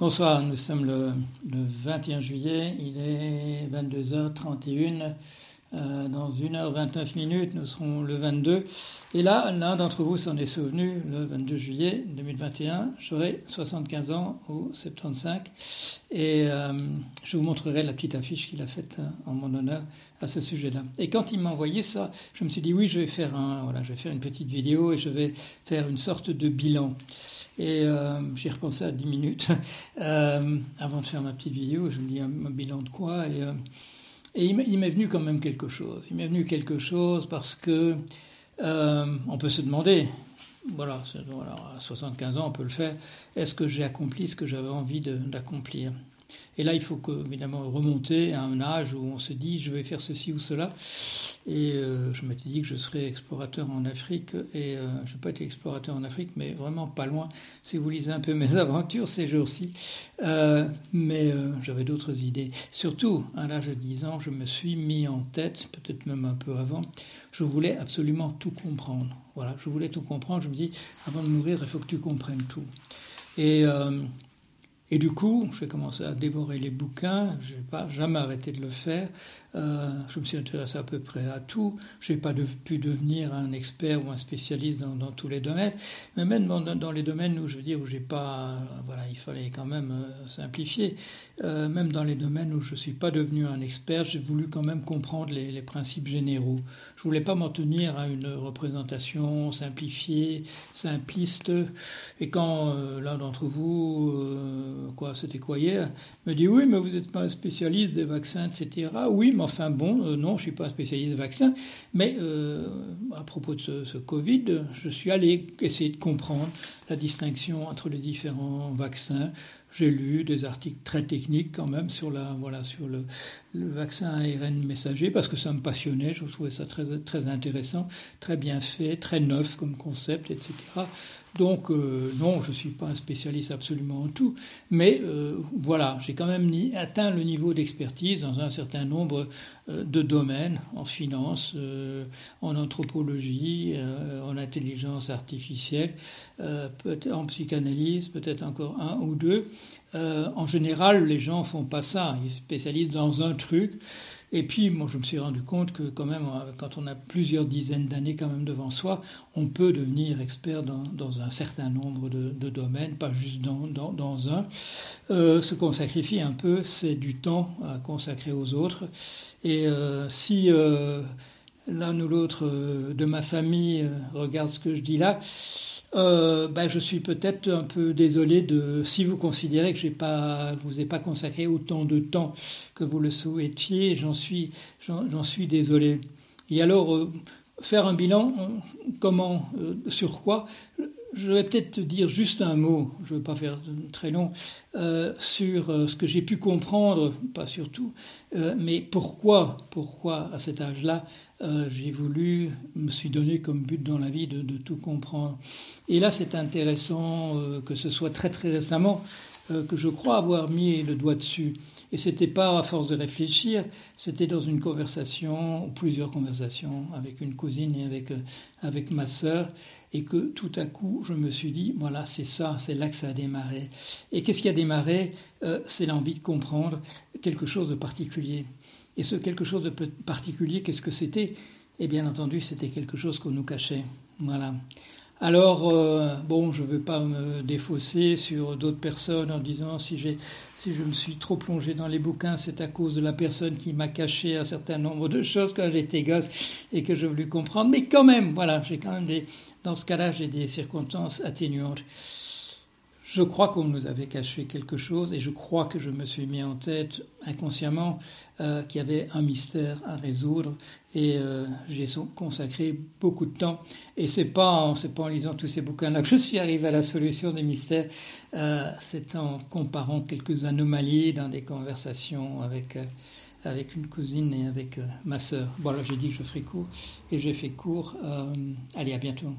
Bonsoir, nous sommes le, 21 juillet, il est 22h31. Euh, dans 1h29 minutes, nous serons le 22. Et là, l'un d'entre vous s'en est souvenu, le 22 juillet 2021, j'aurai 75 ans ou 75. Et euh, je vous montrerai la petite affiche qu'il a faite euh, en mon honneur à ce sujet-là. Et quand il m'a envoyé ça, je me suis dit oui, je vais faire un, voilà, je vais faire une petite vidéo et je vais faire une sorte de bilan. Et euh, j'y repensé à 10 minutes euh, avant de faire ma petite vidéo. Je me dis un, bilan de quoi? Et, euh, et il m'est venu quand même quelque chose. Il m'est venu quelque chose parce que euh, on peut se demander, voilà, à 75 ans on peut le faire, est-ce que j'ai accompli ce que j'avais envie d'accomplir? Et là, il faut que, évidemment remonter à un âge où on se dit je vais faire ceci ou cela. Et euh, je m'étais dit que je serais explorateur en Afrique. Et euh, je n'ai pas été explorateur en Afrique, mais vraiment pas loin. Si vous lisez un peu mes aventures ces jours-ci. Euh, mais j'avais d'autres idées. Surtout, à l'âge de 10 ans, je me suis mis en tête, peut-être même un peu avant, je voulais absolument tout comprendre. Voilà, je voulais tout comprendre. Je me dis, avant de mourir, il faut que tu comprennes tout. Et et du coup, j'ai commencé à dévorer les bouquins. Je n'ai pas jamais arrêté de le faire. Euh, je me suis intéressé à peu près à tout. Je n'ai pas pu devenir un expert ou un spécialiste dans, tous les domaines, mais même dans, les domaines où je veux dire où j'ai pas, voilà, il fallait quand même euh, simplifier. Euh, même dans les domaines où je suis pas devenu un expert, j'ai voulu quand même comprendre les, les, principes généraux. Je voulais pas m'en tenir à une représentation simplifiée, simpliste. Et quand l'un d'entre vous, quoi, c'était quoi hier, me dit oui, mais vous n'êtes pas spécialiste des vaccins, etc. Oui, enfin bon, euh, non, je ne suis pas spécialiste de vaccins, mais euh, à propos de ce, Covid, je suis allé essayer de comprendre la distinction entre les différents vaccins. J'ai lu des articles très techniques quand même sur, la, voilà, sur le, vaccin ARN messager parce que ça me passionnait, je trouvais ça très, très intéressant, très bien fait, très neuf comme concept, etc. Donc euh, non, je ne suis pas un spécialiste absolument en tout, mais euh, voilà, j'ai quand même atteint le niveau d'expertise dans un certain nombre euh, de domaines, en finance, en anthropologie, en intelligence artificielle, en psychanalyse, peut-être encore un ou deux. En général, les gens font pas ça, ils se spécialisent dans un truc. Et puis, moi, je me suis rendu compte que quand même, quand on a plusieurs dizaines d'années quand même devant soi, on peut devenir expert dans, un certain nombre de, domaines, pas juste dans, dans, un. Euh, ce qu'on sacrifie un peu, c'est du temps à consacrer aux autres. Et euh, si euh, l'un ou l'autre euh, de ma famille euh, regarde ce que je dis là, euh, ben, je suis peut-être un peu désolé de si vous considérez que j'ai pas vous ai pas consacré autant de temps que vous le souhaitiez, j'en suis j'en suis désolé. Et alors euh, faire un bilan euh, comment sur quoi? Je vais peut-être dire juste un mot, je ne veux pas faire très long, euh, sur euh, ce que j'ai pu comprendre, pas surtout, euh, mais pourquoi, pourquoi à cet âge-là, j'ai voulu, me suis donné comme but dans la vie de tout comprendre. Et là, c'est intéressant que ce soit très très récemment que je crois avoir mis le doigt dessus. Et c'était pas à force de réfléchir, c'était dans une conversation, plusieurs conversations avec une cousine et avec, euh, avec ma sœur, et que tout à coup, je me suis dit, voilà, c'est ça, c'est là que ça a démarré. Et qu'est-ce qui a démarré? Euh, C'est l'envie de comprendre quelque chose de particulier. Et ce quelque chose de particulier, qu'est-ce que c'était? Et bien entendu, c'était quelque chose qu'on nous cachait. Voilà. Alors, euh, bon, je ne veux pas me défausser sur d'autres personnes en disant si, si je me suis trop plongé dans les bouquins, c'est à cause de la personne qui m'a caché un certain nombre de choses quand j'étais gosse et que je voulais comprendre. Mais quand même, voilà, j'ai quand même des, dans ce cas-là, j'ai des circonstances atténuantes. Je crois qu'on nous avait caché quelque chose et je crois que je me suis mis en tête inconsciemment euh, qu'il y avait un mystère à résoudre et euh, j'ai consacré beaucoup de temps et c'est pas c'est pas en lisant tous ces bouquins là que je suis arrivé à la solution des mystères euh, c'est en comparant quelques anomalies dans des conversations avec avec une cousine et avec ma sœur. Bon, j'ai dit que je ferai court et j'ai fait court. allez, à bientôt.